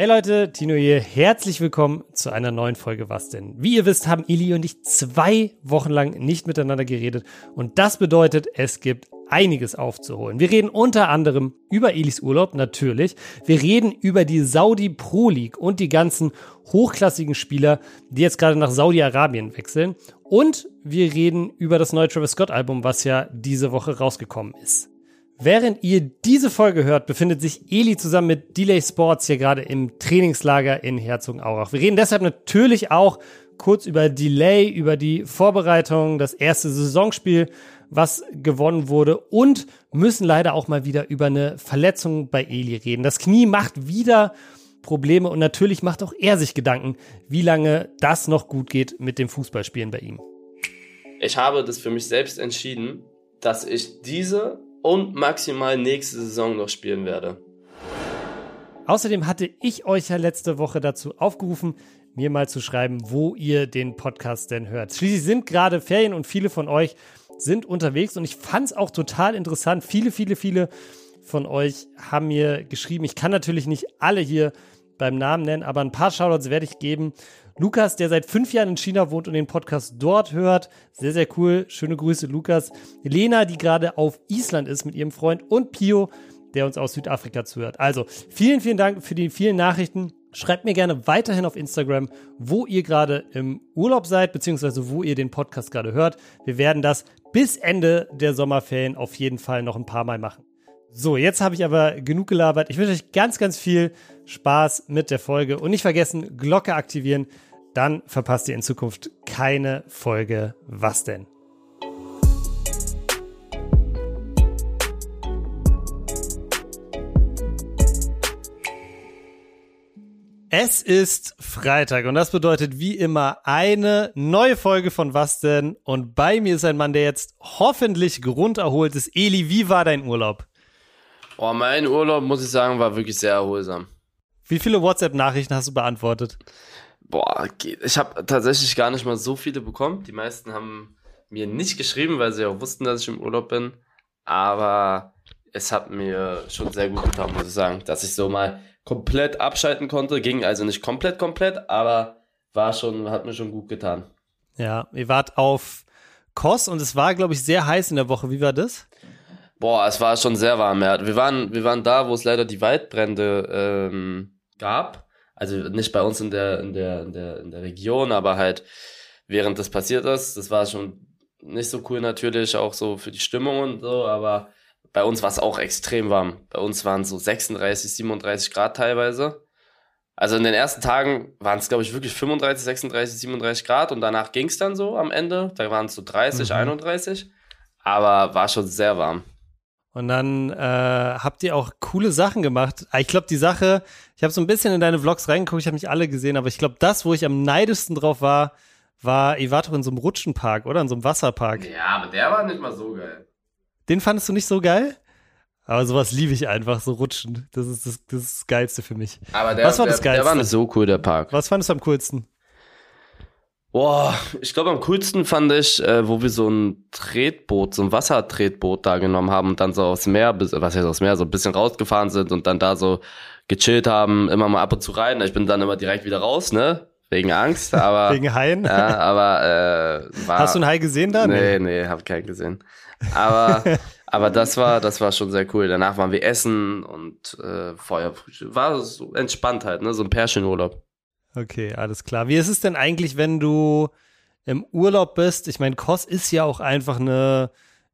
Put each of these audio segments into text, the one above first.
Hey Leute, Tino hier. Herzlich willkommen zu einer neuen Folge Was denn? Wie ihr wisst, haben Eli und ich zwei Wochen lang nicht miteinander geredet und das bedeutet, es gibt einiges aufzuholen. Wir reden unter anderem über Elis Urlaub, natürlich. Wir reden über die Saudi Pro League und die ganzen hochklassigen Spieler, die jetzt gerade nach Saudi-Arabien wechseln. Und wir reden über das neue Travis Scott Album, was ja diese Woche rausgekommen ist. Während ihr diese Folge hört, befindet sich Eli zusammen mit Delay Sports hier gerade im Trainingslager in Herzogenaurach. Wir reden deshalb natürlich auch kurz über Delay, über die Vorbereitung, das erste Saisonspiel, was gewonnen wurde und müssen leider auch mal wieder über eine Verletzung bei Eli reden. Das Knie macht wieder Probleme und natürlich macht auch er sich Gedanken, wie lange das noch gut geht mit dem Fußballspielen bei ihm. Ich habe das für mich selbst entschieden, dass ich diese und maximal nächste Saison noch spielen werde. Außerdem hatte ich euch ja letzte Woche dazu aufgerufen, mir mal zu schreiben, wo ihr den Podcast denn hört. Schließlich sind gerade Ferien und viele von euch sind unterwegs und ich fand es auch total interessant. Viele, viele, viele von euch haben mir geschrieben. Ich kann natürlich nicht alle hier beim Namen nennen, aber ein paar Shoutouts werde ich geben. Lukas, der seit fünf Jahren in China wohnt und den Podcast dort hört. Sehr, sehr cool. Schöne Grüße, Lukas. Lena, die gerade auf Island ist mit ihrem Freund und Pio, der uns aus Südafrika zuhört. Also, vielen, vielen Dank für die vielen Nachrichten. Schreibt mir gerne weiterhin auf Instagram, wo ihr gerade im Urlaub seid, beziehungsweise wo ihr den Podcast gerade hört. Wir werden das bis Ende der Sommerferien auf jeden Fall noch ein paar Mal machen. So, jetzt habe ich aber genug gelabert. Ich wünsche euch ganz, ganz viel Spaß mit der Folge und nicht vergessen, Glocke aktivieren, dann verpasst ihr in Zukunft keine Folge. Was denn? Es ist Freitag und das bedeutet wie immer eine neue Folge von Was denn? Und bei mir ist ein Mann, der jetzt hoffentlich grunderholt ist. Eli, wie war dein Urlaub? Oh, mein Urlaub, muss ich sagen, war wirklich sehr erholsam. Wie viele WhatsApp-Nachrichten hast du beantwortet? Boah, ich habe tatsächlich gar nicht mal so viele bekommen. Die meisten haben mir nicht geschrieben, weil sie auch wussten, dass ich im Urlaub bin. Aber es hat mir schon sehr gut getan, muss ich sagen, dass ich so mal komplett abschalten konnte. Ging also nicht komplett, komplett, aber war schon, hat mir schon gut getan. Ja, ihr wart auf Kos und es war, glaube ich, sehr heiß in der Woche. Wie war das? Boah, es war schon sehr warm. Ja. Wir, waren, wir waren da, wo es leider die Waldbrände ähm, gab also nicht bei uns in der, in der, in der, in der Region, aber halt während das passiert ist. Das war schon nicht so cool natürlich, auch so für die Stimmung und so, aber bei uns war es auch extrem warm. Bei uns waren es so 36, 37 Grad teilweise. Also in den ersten Tagen waren es, glaube ich, wirklich 35, 36, 37 Grad und danach ging es dann so am Ende. Da waren es so 30, mhm. 31. Aber war schon sehr warm. Und dann äh, habt ihr auch coole Sachen gemacht. Ich glaube, die Sache, ich habe so ein bisschen in deine Vlogs reingeguckt, ich habe nicht alle gesehen, aber ich glaube, das, wo ich am neidischsten drauf war, war, ihr wart doch in so einem Rutschenpark, oder? In so einem Wasserpark. Ja, aber der war nicht mal so geil. Den fandest du nicht so geil? Aber sowas liebe ich einfach, so rutschen. Das ist das, das, ist das Geilste für mich. Aber der, Was war der, das Geilste? Der war nicht so cool, der Park. Was fandest du am coolsten? Boah, ich glaube am coolsten fand ich, äh, wo wir so ein Tretboot, so ein Wassertretboot da genommen haben und dann so aufs Meer, was heißt aufs Meer, so ein bisschen rausgefahren sind und dann da so gechillt haben, immer mal ab und zu rein. Ich bin dann immer direkt wieder raus, ne? Wegen Angst, aber. Wegen Haien? Ja, aber äh, war. Hast du einen Hai gesehen da? Nee, nee, hab keinen gesehen. Aber, aber das war, das war schon sehr cool. Danach waren wir essen und äh, Feuer. War so entspannt halt, ne? So ein Pärchenurlaub. Okay, alles klar. Wie ist es denn eigentlich, wenn du im Urlaub bist? Ich meine, Kos ist ja auch einfach eine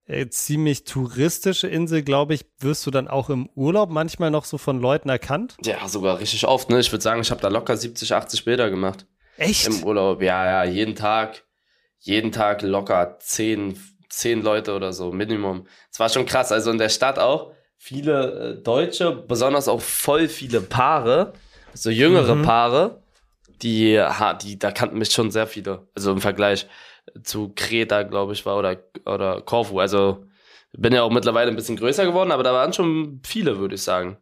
äh, ziemlich touristische Insel, glaube ich. Wirst du dann auch im Urlaub manchmal noch so von Leuten erkannt? Ja, sogar richtig oft. Ne? Ich würde sagen, ich habe da locker 70, 80 Bilder gemacht. Echt? Im Urlaub, ja, ja, jeden Tag. Jeden Tag locker 10, 10 Leute oder so, Minimum. Es war schon krass. Also in der Stadt auch viele äh, Deutsche, besonders auch voll viele Paare, so jüngere mhm. Paare die, die, da kannten mich schon sehr viele. Also im Vergleich zu Kreta, glaube ich, war oder, oder Korfu. Also bin ja auch mittlerweile ein bisschen größer geworden, aber da waren schon viele, würde ich sagen.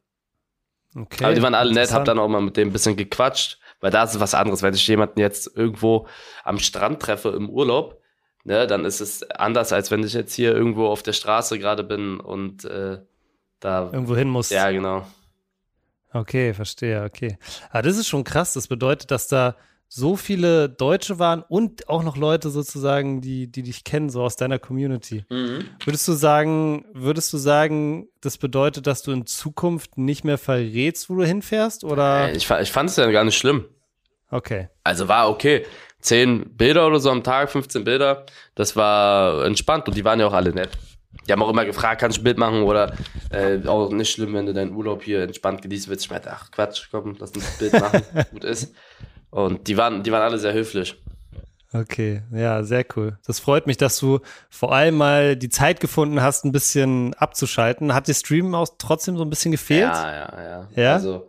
Okay. Aber die waren alle nett, hab dann auch mal mit dem ein bisschen gequatscht, weil da ist es was anderes. Wenn ich jemanden jetzt irgendwo am Strand treffe im Urlaub, ne, dann ist es anders, als wenn ich jetzt hier irgendwo auf der Straße gerade bin und äh, da irgendwo hin muss. Ja, genau. Okay, verstehe, okay. Aber das ist schon krass. Das bedeutet, dass da so viele Deutsche waren und auch noch Leute sozusagen, die, die dich kennen, so aus deiner Community. Mhm. Würdest du sagen, würdest du sagen, das bedeutet, dass du in Zukunft nicht mehr verrätst, wo du hinfährst? Oder? Äh, Ich, ich fand es ja gar nicht schlimm. Okay. Also war okay. Zehn Bilder oder so am Tag, 15 Bilder. Das war entspannt und die waren ja auch alle nett. Die haben auch immer gefragt, kannst du ein Bild machen oder äh, auch nicht schlimm, wenn du deinen Urlaub hier entspannt genießen willst. Ich meinte, ach Quatsch, komm, lass uns ein Bild machen, gut ist. Und die waren, die waren alle sehr höflich. Okay, ja, sehr cool. Das freut mich, dass du vor allem mal die Zeit gefunden hast, ein bisschen abzuschalten. Hat dir Streamen auch trotzdem so ein bisschen gefehlt? Ja, ja, ja. Ja? Also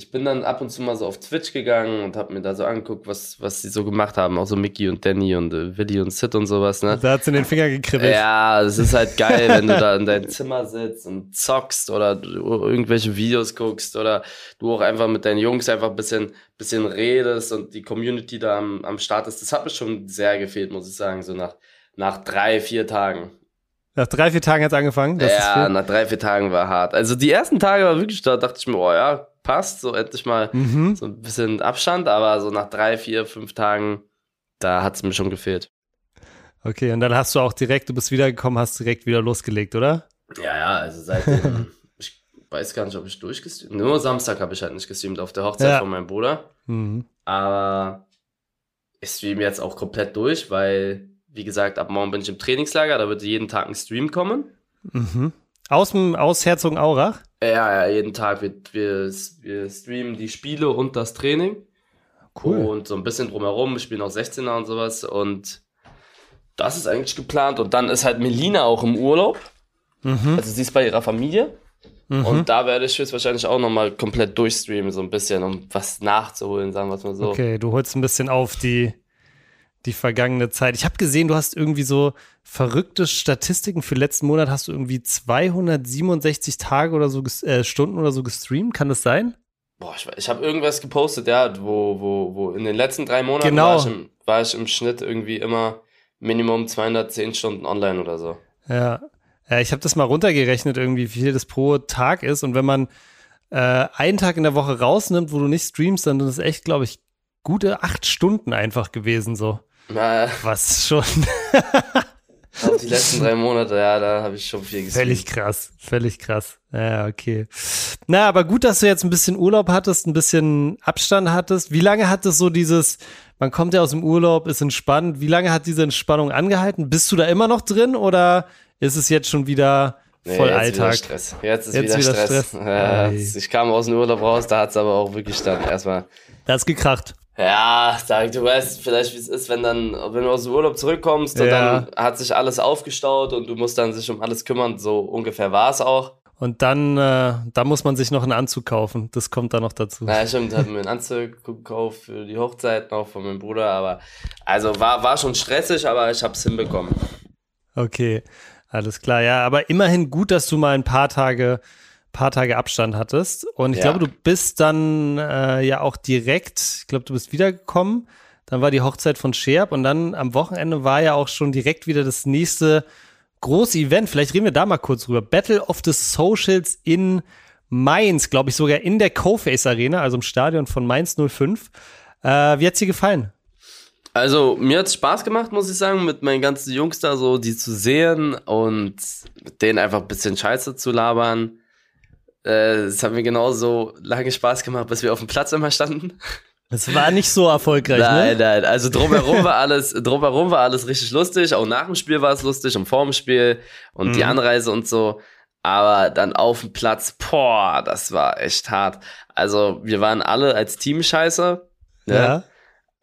ich bin dann ab und zu mal so auf Twitch gegangen und habe mir da so angeguckt, was, was die so gemacht haben. Auch so Mickey und Danny und äh, Willi und Sid und sowas, ne? Da hat's in den Finger gekribbelt. Ja, es ist halt geil, wenn du da in deinem Zimmer sitzt und zockst oder irgendwelche Videos guckst oder du auch einfach mit deinen Jungs einfach ein bisschen, bisschen redest und die Community da am, am Start ist. Das hat mir schon sehr gefehlt, muss ich sagen, so nach, nach drei, vier Tagen. Nach drei, vier Tagen hat's angefangen. Ja, nach drei, vier Tagen war hart. Also die ersten Tage war wirklich, da dachte ich mir, oh ja, passt, so endlich mal Mhm. so ein bisschen Abstand, aber so nach drei, vier, fünf Tagen, da hat's mir schon gefehlt. Okay, und dann hast du auch direkt, du bist wiedergekommen, hast direkt wieder losgelegt, oder? Ja, ja, also seitdem, ich weiß gar nicht, ob ich durchgestreamt Nur Samstag habe ich halt nicht gestreamt auf der Hochzeit Ja. von meinem Bruder. Mhm. Aber ich streame jetzt auch komplett durch, weil, wie gesagt, ab morgen bin ich im Trainingslager, da wird jeden Tag ein Stream kommen. Mhm. Aus, dem, aus Herzogenaurach? Ja, ja, jeden Tag wird wir, wir streamen die Spiele und das Training. Und so ein bisschen drumherum, wir spielen auch 16er und sowas. Und das ist eigentlich geplant. Und dann ist halt Melina auch im Urlaub. Mhm. Also sie ist bei ihrer Familie. Mhm. Und da werde ich jetzt wahrscheinlich auch nochmal komplett durchstreamen, so ein bisschen, um was nachzuholen, sagen wir es mal so. Okay, du holst ein bisschen auf die, die vergangene Zeit. Ich habe gesehen, du hast irgendwie so verrückte Statistiken. Für letzten Monat hast du irgendwie 267 Tage oder so, äh, Stunden oder so gestreamt. Kann das sein? Boah, ich, ich habe irgendwas gepostet, ja, wo, wo, wo in den letzten drei Monaten Genau. war, ich im, war ich im Schnitt irgendwie immer Minimum 210 Stunden online oder so. Ja. ja ich habe das mal runtergerechnet, irgendwie, wie viel das pro Tag ist. Und wenn man äh, einen Tag in der Woche rausnimmt, wo du nicht streamst, dann sind das echt, glaube ich, gute acht Stunden einfach gewesen, so. Na, Was schon auf die letzten drei Monate, ja, da habe ich schon viel gesehen. Völlig krass, völlig krass. Ja, okay. Na, aber gut, dass du jetzt ein bisschen Urlaub hattest, ein bisschen Abstand hattest. Wie lange hat es so dieses, man kommt ja aus dem Urlaub, ist entspannt. Wie lange hat diese Entspannung angehalten? Bist du da immer noch drin oder ist es jetzt schon wieder Nee, voll jetzt Alltag? Wieder Stress. Jetzt ist Jetzt wieder, wieder Stress. Stress. Ja, ich kam aus dem Urlaub raus, da hat's aber auch wirklich dann erstmal. Da hat's gekracht. Ja, sag, du weißt vielleicht, wie es ist, wenn dann, wenn du aus dem Urlaub zurückkommst und Ja. dann hat sich alles aufgestaut und du musst dann sich um alles kümmern. So ungefähr war es auch. Und dann, äh, da muss man sich noch einen Anzug kaufen. Das kommt da noch dazu. Na, stimmt, hab mir einen Anzug gekauft für die Hochzeit noch von meinem Bruder, aber also war, war schon stressig, aber ich hab's hinbekommen. Okay, alles klar. Ja, aber immerhin gut, dass du mal ein paar Tage, paar Tage Abstand hattest. Und ich Ja. glaube, du bist dann äh, ja auch direkt, ich glaube, du bist wiedergekommen. Dann war die Hochzeit von Scherb und dann am Wochenende war ja auch schon direkt wieder das nächste große Event. Vielleicht reden wir da mal kurz drüber. Battle of the Socials in Mainz, glaube ich, sogar in der Coface Arena, also im Stadion von Mainz 05. Äh, wie hat's dir gefallen? Also, mir hat's Spaß gemacht, muss ich sagen, mit meinen ganzen Jungs da so, die zu sehen und mit denen einfach ein bisschen Scheiße zu labern. Äh, Es hat mir genauso lange Spaß gemacht, bis wir auf dem Platz immer standen. Es war nicht so erfolgreich, Nein, ne? nein, also drumherum war alles, drumherum war alles richtig lustig. Auch nach dem Spiel war es lustig und vor dem Spiel und die Mhm. Anreise und so. Aber dann auf dem Platz, boah, das war echt hart. Also, wir waren alle als Team scheiße. Ne? Ja.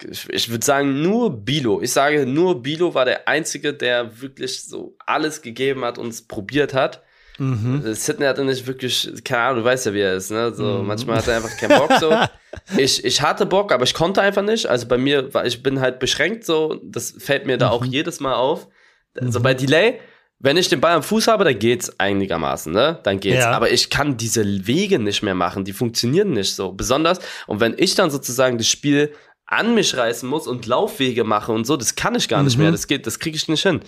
ich, ich würde sagen, nur Bilo. Ich sage, nur Bilo war der Einzige, der wirklich so alles gegeben hat und es probiert hat. Mhm. Sidney hatte nicht wirklich, keine Ahnung, du weißt ja, wie er ist, ne? So, Mhm. manchmal hat er einfach keinen Bock so. ich, ich hatte Bock, aber ich konnte einfach nicht. Also bei mir war, ich bin halt beschränkt so. Das fällt mir da auch jedes Mal auf. Also Mhm. bei Delay, wenn ich den Ball am Fuß habe, dann geht's einigermaßen, ne? Dann geht's. Ja. Aber ich kann diese Wege nicht mehr machen. Die funktionieren nicht so. Besonders. Und wenn ich dann sozusagen das Spiel an mich reißen muss und Laufwege mache und so, das kann ich gar nicht Mhm. mehr. Das geht, das kriege ich nicht hin.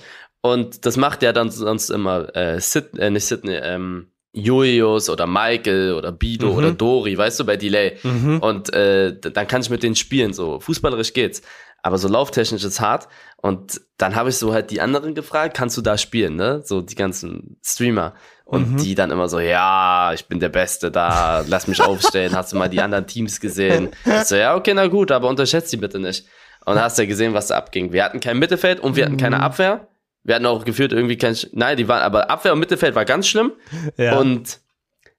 Und das macht ja dann sonst immer äh, Sid, äh, nicht Sidney, ähm, Julius oder Michael oder Bido Mhm. oder Dori, weißt du, bei Delay. Mhm. Und äh, dann kann ich mit denen spielen, so fußballerisch geht's. Aber so lauftechnisch ist hart. Und dann habe ich so halt die anderen gefragt, kannst du da spielen, ne? So die ganzen Streamer. Und Mhm. die dann immer so, ja, ich bin der Beste da, lass mich aufstellen, hast du mal die anderen Teams gesehen? Ich so, ja, okay, na gut, aber unterschätzt die bitte nicht. Und hast du ja gesehen, was da abging. Wir hatten kein Mittelfeld und wir hatten keine Mhm. Abwehr. Wir hatten auch gefühlt irgendwie kein, Sch- nein, die waren, aber Abwehr und Mittelfeld war ganz schlimm. Ja. Und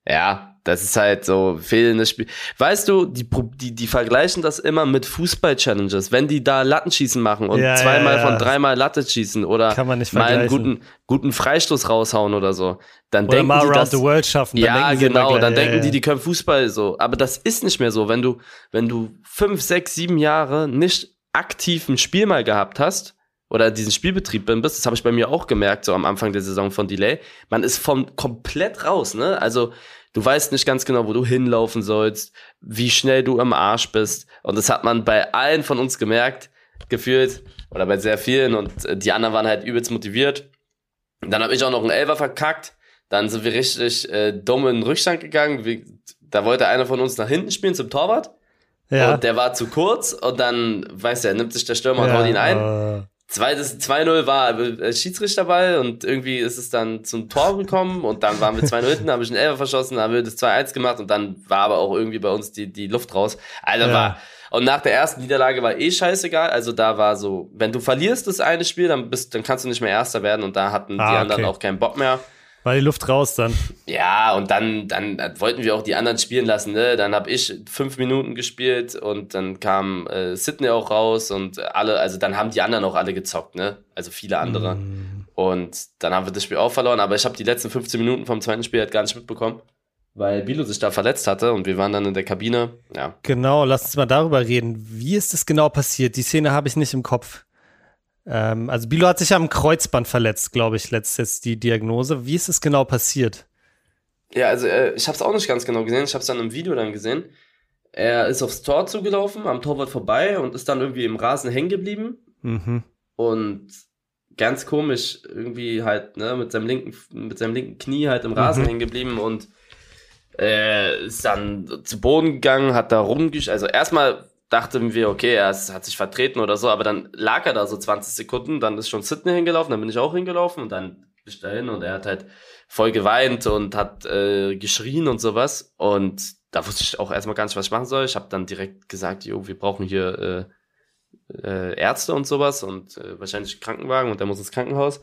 ja, das ist halt so fehlendes Spiel. Weißt du, die, die, die vergleichen das immer mit Fußball-Challenges. Wenn die da Lattenschießen machen und Ja, zweimal ja, ja. von dreimal Latte schießen oder Kann man nicht mal einen guten, guten Freistoß raushauen oder so, dann Oder denken mal die das, the World schaffen. dann ja, genau. gleich, Dann denken die, die können Fußball so. Aber das ist nicht mehr so. Wenn du, wenn du fünf, sechs, sieben Jahre nicht aktiv ein Spiel mal gehabt hast oder diesen Spielbetrieb bin bist, das habe ich bei mir auch gemerkt, so am Anfang der Saison von Delay. Man ist vom komplett raus, ne? Also du weißt nicht ganz genau, wo du hinlaufen sollst, wie schnell du am Arsch bist. Und das hat man bei allen von uns gemerkt, gefühlt, oder bei sehr vielen. Und äh, die anderen waren halt übelst motiviert. Dann habe ich auch noch einen Elfer verkackt. Dann sind wir richtig äh, dumm in den Rückstand gegangen. Wir, da wollte einer von uns nach hinten spielen zum Torwart. ja. Und der war zu kurz. Und dann, weißt du, er nimmt sich der Stürmer und ja, haut ihn ein. Äh, Zweites 2-0 war äh, Schiedsrichterball und irgendwie ist es dann zum Tor gekommen und dann waren wir 2-0 hinten, haben wir einen Elfer verschossen, dann haben wir das 2-1 gemacht und dann war aber auch irgendwie bei uns die, die Luft raus. Also Ja. war, und nach der ersten Niederlage war eh scheißegal, also da war so, wenn du verlierst das eine Spiel, dann bist, dann kannst du nicht mehr Erster werden und da hatten Ah, die anderen okay. auch keinen Bock mehr. War die Luft raus dann. Ja, und dann, dann wollten wir auch die anderen spielen lassen, ne? Dann habe ich fünf Minuten gespielt und dann kam äh, Sydney auch raus und alle, also dann haben die anderen auch alle gezockt, ne? Also viele andere. Mm. Und dann haben wir das Spiel auch verloren, aber ich habe die letzten 15 Minuten vom zweiten Spiel halt gar nicht mitbekommen, weil Bilo sich da verletzt hatte und wir waren dann in der Kabine. Ja. Genau, lass uns mal darüber reden. Wie ist das genau passiert? Die Szene habe ich nicht im Kopf. Ähm, also Bilo hat sich am Kreuzband verletzt, glaube ich, letztes die Diagnose. Wie ist es genau passiert? Ja, also äh, ich habe es auch nicht ganz genau gesehen, ich habe es dann im Video dann gesehen. Er ist aufs Tor zugelaufen, am Torwart vorbei und ist dann irgendwie im Rasen hängen geblieben. Mhm. und ganz komisch irgendwie halt ne mit seinem linken mit seinem linken Knie halt im Rasen Mhm. hängen geblieben und äh, ist dann zu Boden gegangen, hat da rumgesch also erstmal dachten wir okay, er hat sich vertreten oder so, aber dann lag er da so 20 Sekunden, dann ist schon Sydney hingelaufen, dann bin ich auch hingelaufen und dann bin ich dahin und er hat halt voll geweint und hat äh, geschrien und sowas und da wusste ich auch erstmal gar nicht, was ich machen soll. Ich habe dann direkt gesagt, jo, wir brauchen hier äh, äh, Ärzte und sowas und äh, wahrscheinlich Krankenwagen und der muss ins Krankenhaus.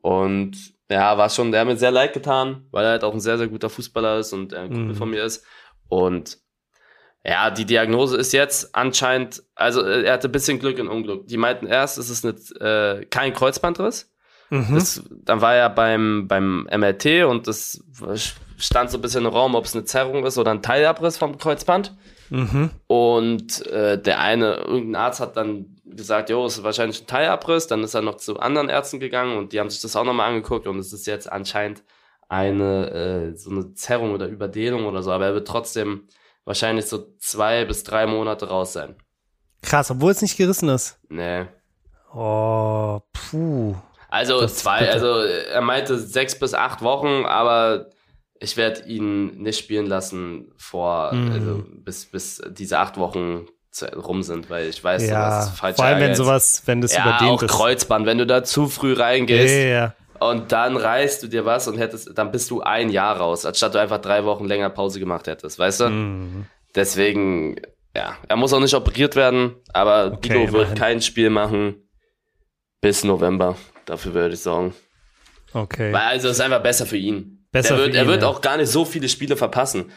Und ja, war schon, der hat mir sehr leid getan, weil er halt auch ein sehr, sehr guter Fußballer ist und er ein Kumpel Mhm. von mir ist. Und ja, die Diagnose ist jetzt anscheinend, also äh, er hatte ein bisschen Glück und Unglück. Die meinten erst, es ist nicht, äh, kein Kreuzbandriss. Mhm. Das, dann war er beim, beim MRT und das stand so ein bisschen im Raum, ob es eine Zerrung ist oder ein Teilabriss vom Kreuzband. Mhm. Und äh, der eine, irgendein Arzt hat dann gesagt, jo, es ist wahrscheinlich ein Teilabriss. Dann ist er noch zu anderen Ärzten gegangen und die haben sich das auch nochmal angeguckt und es ist jetzt anscheinend eine äh, so eine Zerrung oder Überdehnung oder so. Aber er wird trotzdem wahrscheinlich so zwei bis drei Monate raus sein. Krass, obwohl es nicht gerissen ist. Nee. Oh, puh. Also Das zwei, also er meinte sechs bis acht Wochen, aber ich werde ihn nicht spielen lassen vor, Mhm. also bis, bis diese acht Wochen rum sind, weil ich weiß, Ja, ist falsch. vor allem wenn sowas, wenn das ja, überdehnt auch ist. Kreuzband, wenn du da zu früh reingehst ja, ja. Und dann reißt du dir was und hättest, dann bist du ein Jahr raus, anstatt du einfach drei Wochen länger Pause gemacht hättest, weißt du? Mhm. Deswegen, ja, er muss auch nicht operiert werden, aber Okay, wird immerhin. kein Spiel machen bis November. Dafür würde ich sagen. Okay. Weil also es ist einfach besser für ihn. Besser er wird, für er ihn, wird ja. auch gar nicht so viele Spiele verpassen.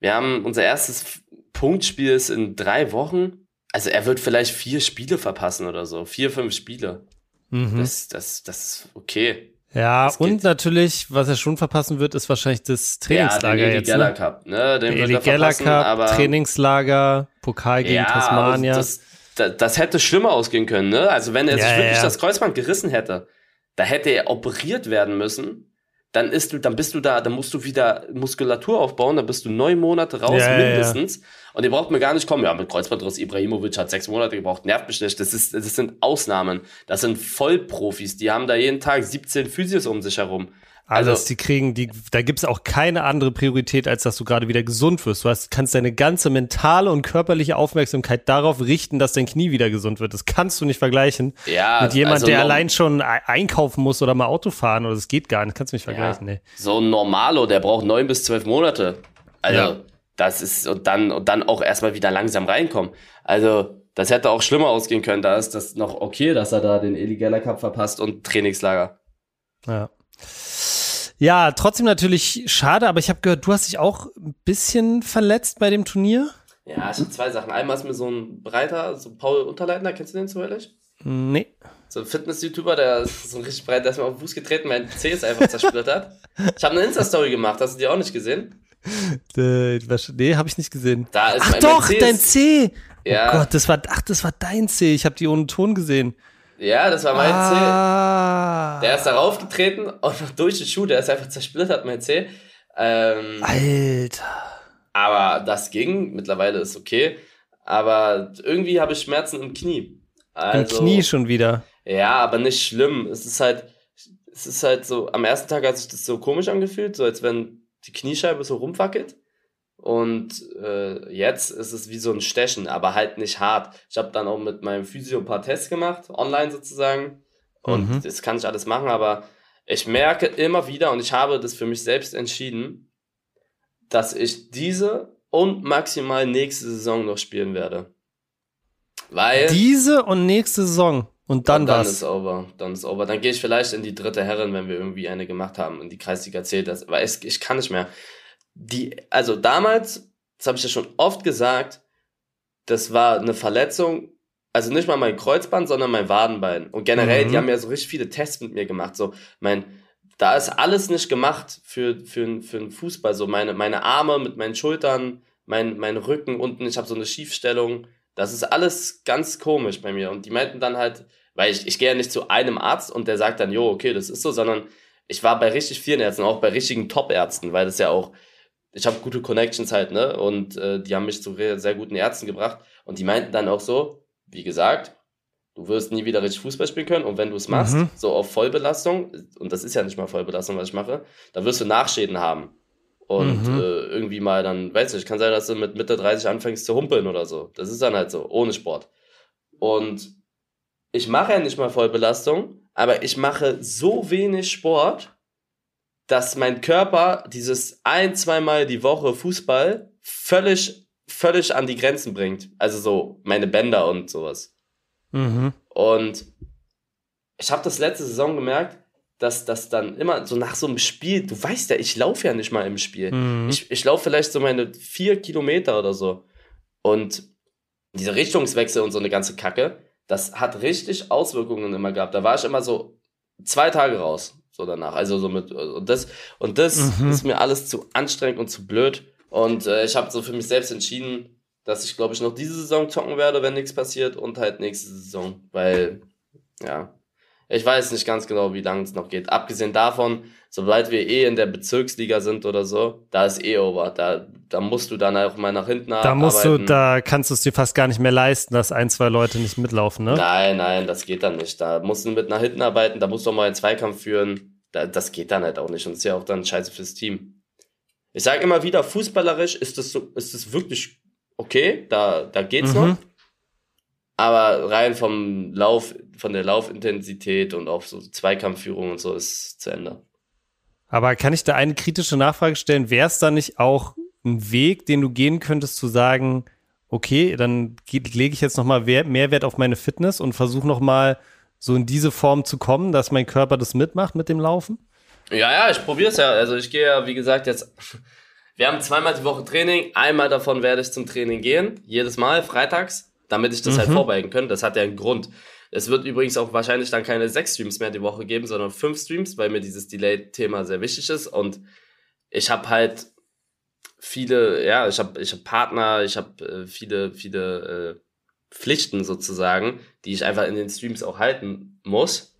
Wir haben unser erstes Punktspiel ist in drei Wochen. Also er wird vielleicht vier Spiele verpassen oder so. Vier, fünf Spiele. Mhm. Das, das, das ist okay. Ja, das und geht. natürlich, was er schon verpassen wird, ist wahrscheinlich das Trainingslager ja, den jetzt. Ne? Cup, ne? Den Der er Geller Cup, aber Trainingslager, Pokal gegen ja, Tasmania. Das, das, das hätte schlimmer ausgehen können, ne? Also wenn er Ja, sich wirklich ja. das Kreuzband gerissen hätte, da hätte er operiert werden müssen. Dann ist du, dann bist du da, dann musst du wieder Muskulatur aufbauen, dann bist du neun Monate raus, Ja, ja, ja. mindestens. Und ihr braucht mir gar nicht kommen. Ja, mit Kreuzbandriss Ibrahimovic hat sechs Monate gebraucht, nervt mich nicht. Das, ist, das sind Ausnahmen. Das sind Vollprofis, die haben da jeden Tag 17 Physios um sich herum. Alles, Also- die kriegen, die, da gibt es auch keine andere Priorität, als dass du gerade wieder gesund wirst. Du hast, kannst deine ganze mentale und körperliche Aufmerksamkeit darauf richten, dass dein Knie wieder gesund wird. Das kannst du nicht vergleichen Ja, mit jemand, also der allein schon ei- einkaufen muss oder mal Auto fahren oder das geht gar nicht. Kannst du nicht vergleichen, nee. So ein Normalo, der braucht neun bis zwölf Monate. Also, Ja. das ist, und dann, und dann auch erstmal wieder langsam reinkommen. Also, das hätte auch schlimmer ausgehen können. Da ist das noch okay, dass er da den Illegaler Cup verpasst und Trainingslager. Ja. Ja, trotzdem natürlich schade, aber ich habe gehört, du hast dich auch ein bisschen verletzt bei dem Turnier. Ja, ich habe zwei Sachen. Einmal ist mir so ein breiter, so Paul Unterleitner, kennst du den zufällig? Nee. So ein Fitness-YouTuber, der ist so ein richtig breit, der ist mir auf den Fuß getreten, mein C ist einfach zersplittert. Ich habe eine Insta-Story gemacht, hast du die auch nicht gesehen? Äh, nee, habe ich nicht gesehen. Da ist Ach mein, doch, mein C dein C. Ja. Oh Gott, das war, ach, das war dein C. Ich habe die ohne Ton gesehen. Ja, das war mein C. ah. Der ist darauf getreten und noch durch den Schuh, der ist einfach zersplittert, mein C. Ähm, Alter. aber das ging, mittlerweile ist okay. Aber irgendwie habe ich Schmerzen im Knie. Im Also, Knie schon wieder. Ja, aber nicht schlimm. Es ist halt, es ist halt so, am ersten Tag hat sich das so komisch angefühlt, so als wenn die Kniescheibe so rumwackelt. Und äh, jetzt ist es wie so ein Stechen, aber halt nicht hart. Ich habe dann auch mit meinem Physio ein paar Tests gemacht, online sozusagen. Und Mhm. das kann ich alles machen, aber ich merke immer wieder, und ich habe das für mich selbst entschieden, dass ich diese und maximal nächste Saison noch spielen werde. Weil. Diese und nächste Saison. Und dann, und dann was? ist over. Dann ist over. Dann gehe ich vielleicht in die dritte Herren, wenn wir irgendwie eine gemacht haben. In die Kreisliga zählt das. Weil es, ich kann nicht mehr. Die, also damals, das habe ich ja schon oft gesagt, das war eine Verletzung. Also nicht mal mein Kreuzband, sondern mein Wadenbein. Und generell, Mhm. die haben ja so richtig viele Tests mit mir gemacht. So, mein, da ist alles nicht gemacht für, für, für einen Fußball. So meine, meine Arme mit meinen Schultern, mein, mein Rücken unten, ich habe so eine Schiefstellung. Das ist alles ganz komisch bei mir. Und die meinten dann halt, weil ich, ich gehe ja nicht zu einem Arzt und der sagt dann, jo, okay, das ist so, sondern ich war bei richtig vielen Ärzten, auch bei richtigen Top-Ärzten, weil das ja auch, ich habe gute Connections halt, ne? Und äh, die haben mich zu sehr guten Ärzten gebracht. Und die meinten dann auch so, wie gesagt, du wirst nie wieder richtig Fußball spielen können und wenn du es machst, Mhm. so auf Vollbelastung, und das ist ja nicht mal Vollbelastung, was ich mache, dann wirst du Nachschäden haben. Und Mhm. äh, irgendwie mal dann, weiß nicht, kann sein, dass du mit Mitte 30 anfängst zu humpeln oder so. Das ist dann halt so, ohne Sport. Und ich mache ja nicht mal Vollbelastung, aber ich mache so wenig Sport, dass mein Körper dieses ein, zweimal die Woche Fußball völlig, völlig an die Grenzen bringt. Also so meine Bänder und sowas. Mhm. Und ich habe das letzte Saison gemerkt, dass das dann immer so nach so einem Spiel, du weißt ja, ich laufe ja nicht mal im Spiel. Mhm. Ich, ich laufe vielleicht so meine vier Kilometer oder so. Und dieser Richtungswechsel und so eine ganze Kacke, das hat richtig Auswirkungen immer gehabt. Da war ich immer so zwei Tage raus, so danach. Also so mit, und das, und das Mhm. ist mir alles zu anstrengend und zu blöd. Und äh, ich habe so für mich selbst entschieden, dass ich, glaube ich, noch diese Saison zocken werde, wenn nichts passiert, und halt nächste Saison. Weil, ja, ich weiß nicht ganz genau, wie lange es noch geht. Abgesehen davon, sobald wir eh in der Bezirksliga sind oder so, da ist eh over. Da, da musst du dann auch mal nach hinten Da musst du, arbeiten. da kannst du es dir fast gar nicht mehr leisten, dass ein, zwei Leute nicht mitlaufen, ne? Nein, nein, das geht dann nicht. Da musst du mit nach hinten arbeiten, da musst du auch mal einen Zweikampf führen. Da, das geht dann halt auch nicht. Und das ist ja auch dann scheiße fürs Team. Ich sage immer wieder, fußballerisch ist das so, ist das wirklich okay, da, da geht's Mhm. noch. Aber rein vom Lauf, von der Laufintensität und auch so Zweikampfführung und so ist zu Ende. Aber kann ich da eine kritische Nachfrage stellen? Wäre es da nicht auch ein Weg, den du gehen könntest, zu sagen, okay, dann ge- lege ich jetzt nochmal mehr Wert auf meine Fitness und versuche nochmal so in diese Form zu kommen, dass mein Körper das mitmacht mit dem Laufen? Ja, ja, ich probiere es ja. Also ich gehe ja, wie gesagt, jetzt. Wir haben zweimal die Woche Training. Einmal davon werde ich zum Training gehen. Jedes Mal, freitags, damit ich das halt Mhm. vorbereiten kann. Das hat ja einen Grund. Es wird übrigens auch wahrscheinlich dann keine sechs Streams mehr die Woche geben, sondern fünf Streams, weil mir dieses Delay-Thema sehr wichtig ist. Und ich habe halt viele, ja, ich habe ich hab Partner, ich habe äh, viele, viele äh, Pflichten sozusagen, die ich einfach in den Streams auch halten muss.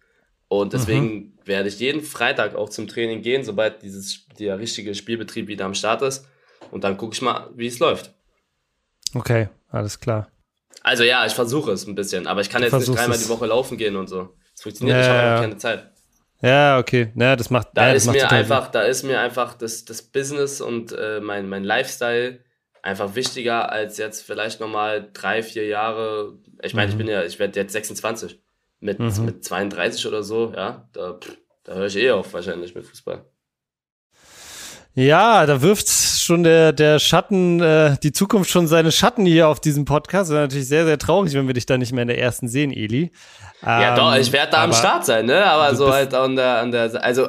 Und deswegen werde ich jeden Freitag auch zum Training gehen, sobald dieses der richtige Spielbetrieb wieder am Start ist. Und dann gucke ich mal, wie es läuft. Okay, alles klar. Also ja, ich versuche es ein bisschen, aber ich kann Du jetzt nicht dreimal es. die Woche laufen gehen und so. Das funktioniert Ja, ich habe ja, keine Zeit. Ja, okay. Ja, das macht. Da ja, ist das macht mir einfach, da ist mir einfach das, das Business und äh, mein, mein Lifestyle einfach wichtiger als jetzt vielleicht nochmal drei, vier Jahre. Ich meine, ich bin ja, ich werde jetzt 26. Mit, Mhm. mit 32 oder so, ja, da, da höre ich eh auf wahrscheinlich mit Fußball. Ja, da wirft schon der, der Schatten, äh, die Zukunft schon seine Schatten hier auf diesem Podcast. Wäre natürlich sehr, sehr traurig, wenn wir dich da nicht mehr in der ersten sehen, Eli. Ja, Ähm, doch, ich werde da am Start sein, ne? Aber so halt an der, an der, also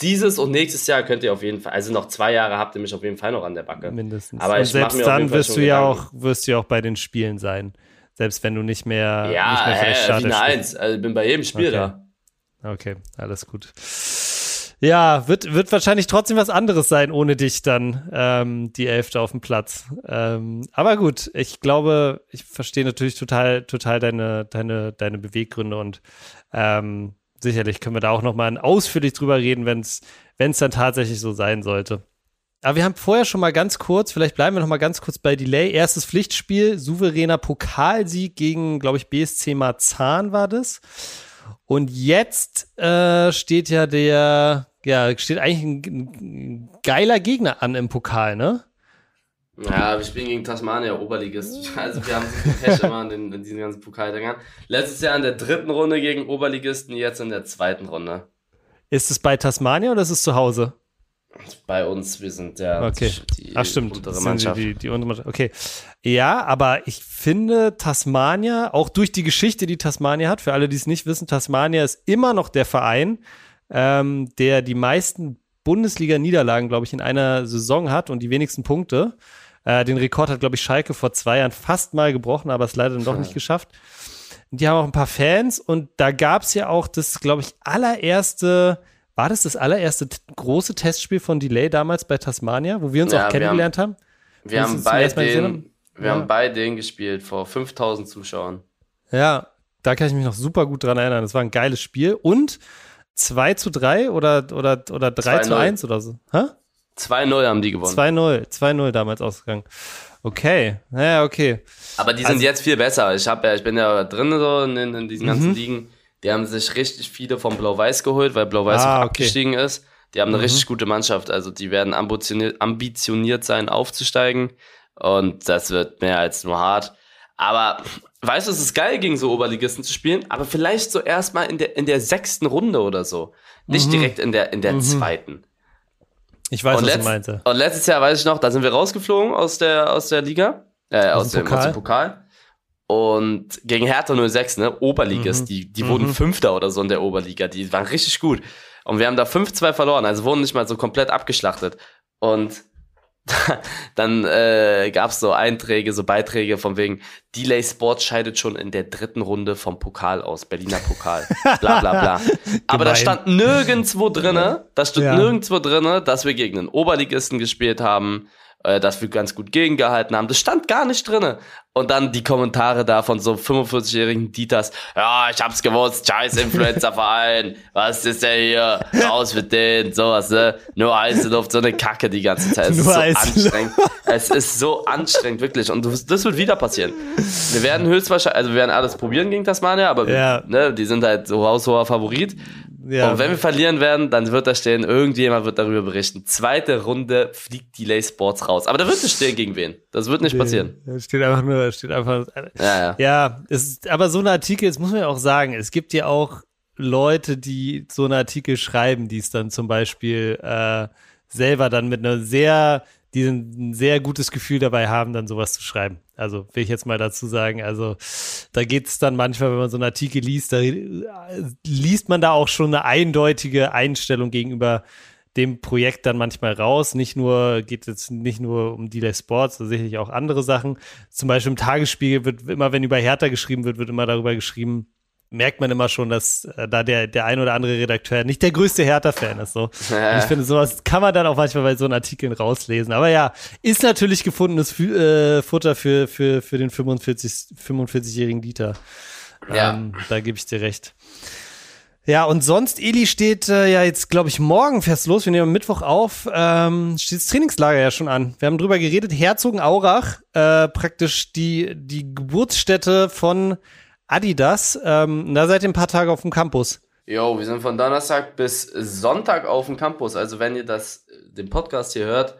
dieses und nächstes Jahr könnt ihr auf jeden Fall, also noch zwei Jahre habt ihr mich auf jeden Fall noch an der Backe. Mindestens. Aber Und selbst dann wirst du ja Gedanken. auch, wirst du ja auch bei den Spielen sein. Selbst wenn du nicht mehr, nicht Ja, mehr für hä, das spielst. Eins, also ich bin bei jedem Spiel Okay. da. Okay, alles gut. Ja, wird, wird wahrscheinlich trotzdem was anderes sein ohne dich dann, ähm, die Elfte auf dem Platz. Ähm, aber gut, ich glaube, ich verstehe natürlich total, total deine, deine, deine Beweggründe und ähm, sicherlich können wir da auch nochmal ausführlich drüber reden, wenn es dann tatsächlich so sein sollte. Aber wir haben vorher schon mal ganz kurz, vielleicht bleiben wir noch mal ganz kurz bei Delay. Erstes Pflichtspiel, souveräner Pokalsieg gegen, glaube ich, BSC Marzahn war das. Und jetzt äh, steht ja der, ja, steht eigentlich ein, ein geiler Gegner an im Pokal, ne? Ja, wir spielen gegen Tasmania, Oberligist. Also wir haben so viel Pech immer in, den, in diesen ganzen Pokaldingern. Letztes Jahr in der dritten Runde gegen Oberligisten, jetzt in der zweiten Runde. Ist es bei Tasmania oder ist es zu Hause? Bei uns, wir sind ja Okay. die Ach stimmt, untere Mannschaft. Die, die untere Mannschaft. Okay. Ja, aber ich finde Tasmania, auch durch die Geschichte, die Tasmania hat, für alle, die es nicht wissen, Tasmania ist immer noch der Verein, ähm, der die meisten Bundesliga-Niederlagen, glaube ich, in einer Saison hat und die wenigsten Punkte. Äh, den Rekord hat, glaube ich, Schalke vor zwei Jahren fast mal gebrochen, aber es leider dann doch nicht geschafft. Und die haben auch ein paar Fans und da gab es ja auch das, glaube ich, allererste, war das das allererste große Testspiel von Delay damals bei Tasmania, wo wir uns Ja, auch kennengelernt haben? Wir haben bei den, haben? wir Ja. haben bei denen gespielt vor 5000 Zuschauern. Ja, da kann ich mich noch super gut dran erinnern. Das war ein geiles Spiel und 2 zu 3 oder, oder, oder 3 zu 2-0. 1 oder so. Hä? 2-0 haben die gewonnen. 2-0, 2-0 damals ausgegangen. Okay, naja, okay. Aber die sind Also- jetzt viel besser. Ich, hab ja, ich bin ja drin so in, in diesen Mhm. ganzen Ligen. Die haben sich richtig viele von Blau-Weiß geholt, weil Blau-Weiß Ah, okay. abgestiegen ist. Die haben eine Mhm. richtig gute Mannschaft. Also die werden ambitioniert, ambitioniert sein, aufzusteigen. Und das wird mehr als nur hart. Aber weißt du, es ist geil, gegen so Oberligisten zu spielen, aber vielleicht so erstmal in der, in der sechsten Runde oder so. Nicht Mhm. direkt in der, in der zweiten. Ich weiß, und, was du letzt- meinte. und letztes Jahr weiß ich noch, da sind wir rausgeflogen aus der, aus der Liga, äh, aus, dem dem, aus Pokal? dem Pokal. Und gegen Hertha 06, ne, Oberligist, Mhm. die, die Mhm. wurden Fünfter oder so in der Oberliga, die waren richtig gut. Und wir haben da 5-2 verloren, also wurden nicht mal so komplett abgeschlachtet. Und dann äh, gab es so Einträge, so Beiträge von wegen, Delay Sport scheidet schon in der dritten Runde vom Pokal aus, Berliner Pokal, bla bla bla. Aber da stand nirgendwo drinne, da stand Ja. nirgendwo drinne, dass wir gegen einen Oberligisten gespielt haben, äh, dass wir ganz gut gegengehalten haben. Das stand gar nicht drinne. Und dann die Kommentare da von so 45-jährigen Dieters. Ja, ich hab's gewusst, scheiß Influencer-Verein. Was ist der hier? Raus mit denen, sowas, ne? Nur heiße Luft, so eine Kacke die ganze Zeit. Es Nur ist so anstrengend. Es ist so anstrengend, wirklich. Und das wird wieder passieren. Wir werden höchstwahrscheinlich, also wir werden alles probieren gegen Tasmania, aber Ja. ne, die sind halt so haushoher Favorit. Ja, Und wenn wir verlieren werden, dann wird da stehen, irgendjemand wird darüber berichten. Zweite Runde fliegt Delay Sports raus. Aber da wird nicht stehen, gegen wen. Das wird nicht passieren. Da steht einfach nur, steht einfach. Ja, ja. Ja, es ist, aber so ein Artikel, das muss man ja auch sagen, es gibt ja auch Leute, die so einen Artikel schreiben, die es dann zum Beispiel äh, selber dann mit einer sehr, die ein sehr gutes Gefühl dabei haben, dann sowas zu schreiben. Also will ich jetzt mal dazu sagen, also da geht es dann manchmal, wenn man so einen Artikel liest, da äh, liest man da auch schon eine eindeutige Einstellung gegenüber dem Projekt dann manchmal raus. Nicht nur, geht jetzt nicht nur um Delay Sports, sondern sicherlich auch andere Sachen. Zum Beispiel im Tagesspiegel wird immer, wenn über Hertha geschrieben wird, wird immer darüber geschrieben, merkt man immer schon, dass äh, da der, der ein oder andere Redakteur nicht der größte Hertha-Fan ist. So. Und ich finde, sowas kann man dann auch manchmal bei so einen Artikeln rauslesen. Aber ja, ist natürlich gefundenes Fü äh, Futter für, für, für den 45 45-jährigen Dieter. Ja. Ähm, da gebe ich dir recht. Ja, und sonst, Eli steht äh, ja jetzt, glaube ich, morgen fest los. Wir nehmen am Mittwoch auf. Ähm, steht das Trainingslager ja schon an. Wir haben drüber geredet. Herzogenaurach, äh, praktisch die, die Geburtsstätte von Adidas. Ähm, da seid ihr ein paar Tage auf dem Campus. Jo, wir sind von Donnerstag bis Sonntag auf dem Campus. Also wenn ihr das, den Podcast hier hört,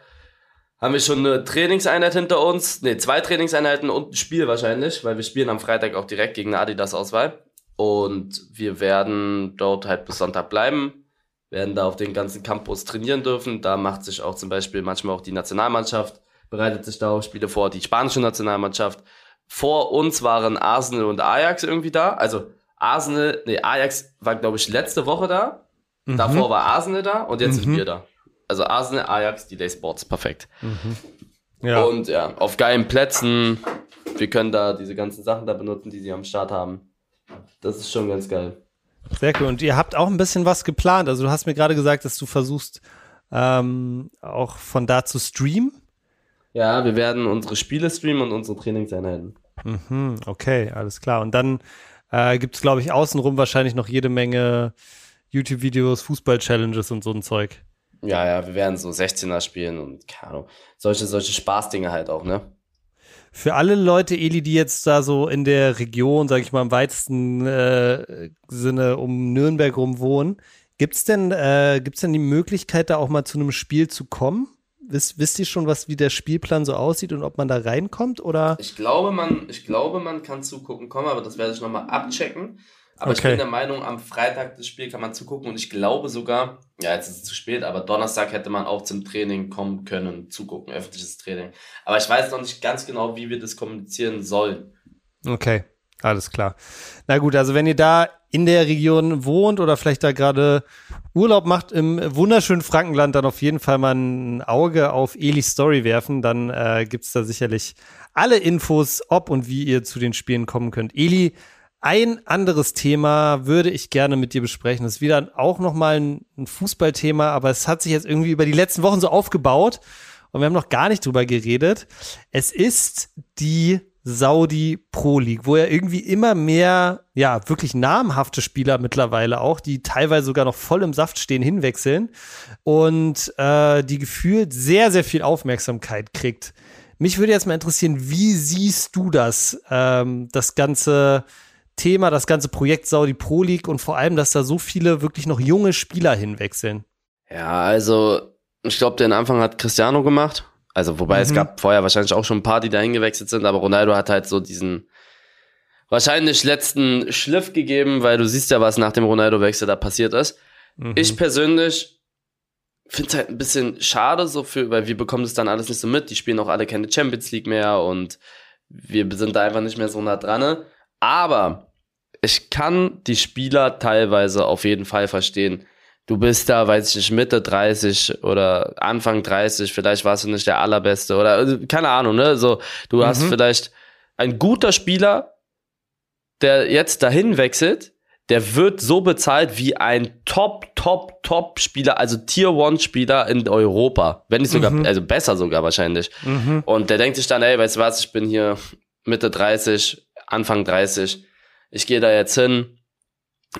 haben wir schon eine Trainingseinheit hinter uns. Ne, zwei Trainingseinheiten und ein Spiel wahrscheinlich, weil wir spielen am Freitag auch direkt gegen eine Adidas-Auswahl. Und wir werden dort halt bis Sonntag bleiben, werden da auf den ganzen Campus trainieren dürfen. Da macht sich auch zum Beispiel manchmal auch die Nationalmannschaft, bereitet sich da auch Spiele vor, die spanische Nationalmannschaft. Vor uns waren Arsenal und Ajax irgendwie da. Also Arsenal, nee, Ajax war, glaube ich, letzte Woche da. Mhm. Davor war Arsenal da und jetzt mhm. sind wir da. Also Arsenal, Ajax, Delay Sports, perfekt. Mhm. Ja. Und ja, auf geilen Plätzen. Wir können da diese ganzen Sachen da benutzen, die sie am Start haben. Das ist schon ganz geil. Sehr cool. Und ihr habt auch ein bisschen was geplant. Also du hast mir gerade gesagt, dass du versuchst, ähm, auch von da zu streamen. Ja, wir werden unsere Spiele streamen und unsere Trainingseinheiten. Mhm, okay, alles klar. Und dann äh, gibt es, glaube ich, außenrum wahrscheinlich noch jede Menge YouTube-Videos, Fußball-Challenges und so ein Zeug. Ja, ja, wir werden so 16er spielen und keine Ahnung. Solche, solche Spaßdinge halt auch, ne? Für alle Leute, Eli, die jetzt da so in der Region, sag ich mal, im weitesten äh, Sinne um Nürnberg rum wohnen, gibt's denn, äh, gibt's denn die Möglichkeit, da auch mal zu einem Spiel zu kommen? Wisst, wisst ihr schon, was, wie der Spielplan so aussieht und ob man da reinkommt oder? Ich glaube, man, ich glaube, man kann zugucken kommen, aber das werde ich nochmal abchecken. Aber okay. ich bin der Meinung, am Freitag das Spiel kann man zugucken und ich glaube sogar, ja, jetzt ist es zu spät, aber Donnerstag hätte man auch zum Training kommen können, zugucken, öffentliches Training. Aber ich weiß noch nicht ganz genau, wie wir das kommunizieren sollen. Okay, alles klar. Na gut, also wenn ihr da in der Region wohnt oder vielleicht da gerade Urlaub macht im wunderschönen Frankenland, dann auf jeden Fall mal ein Auge auf Elis Story werfen. Dann äh, gibt da sicherlich alle Infos, ob und wie ihr zu den Spielen kommen könnt. Eli ein anderes Thema würde ich gerne mit dir besprechen. Das ist wieder auch nochmal ein, ein Fußballthema, aber es hat sich jetzt irgendwie über die letzten Wochen so aufgebaut und wir haben noch gar nicht drüber geredet. Es ist die Saudi Pro League, wo ja irgendwie immer mehr, ja, wirklich namhafte Spieler mittlerweile auch, die teilweise sogar noch voll im Saft stehen, hinwechseln und äh, die gefühlt sehr, sehr viel Aufmerksamkeit kriegt. Mich würde jetzt mal interessieren, wie siehst du das, ähm, das ganze Thema, das ganze Projekt Saudi Pro League und vor allem, dass da so viele wirklich noch junge Spieler hinwechseln. Ja, also ich glaube, den Anfang hat Cristiano gemacht. Also wobei mhm. es gab vorher wahrscheinlich auch schon ein paar, die da hingewechselt sind, aber Ronaldo hat halt so diesen wahrscheinlich letzten Schliff gegeben, weil du siehst ja, was nach dem Ronaldo-Wechsel da passiert ist. Mhm. Ich persönlich finde es halt ein bisschen schade, so für, weil wir bekommen das dann alles nicht so mit. Die spielen auch alle keine Champions League mehr und wir sind da einfach nicht mehr so nah dran. Aber ich kann die Spieler teilweise auf jeden Fall verstehen. Du bist da, weiß ich nicht, Mitte 30 oder Anfang 30, vielleicht warst du nicht der allerbeste oder also, keine Ahnung, ne? So, du mhm. hast vielleicht ein guter Spieler, der jetzt dahin wechselt, der wird so bezahlt wie ein Top, Top, Top-Spieler, also Tier-One-Spieler in Europa. Wenn nicht sogar, mhm. also besser sogar wahrscheinlich. Mhm. Und der denkt sich dann, ey, weißt du was, ich bin hier Mitte 30, Anfang 30 ich gehe da jetzt hin,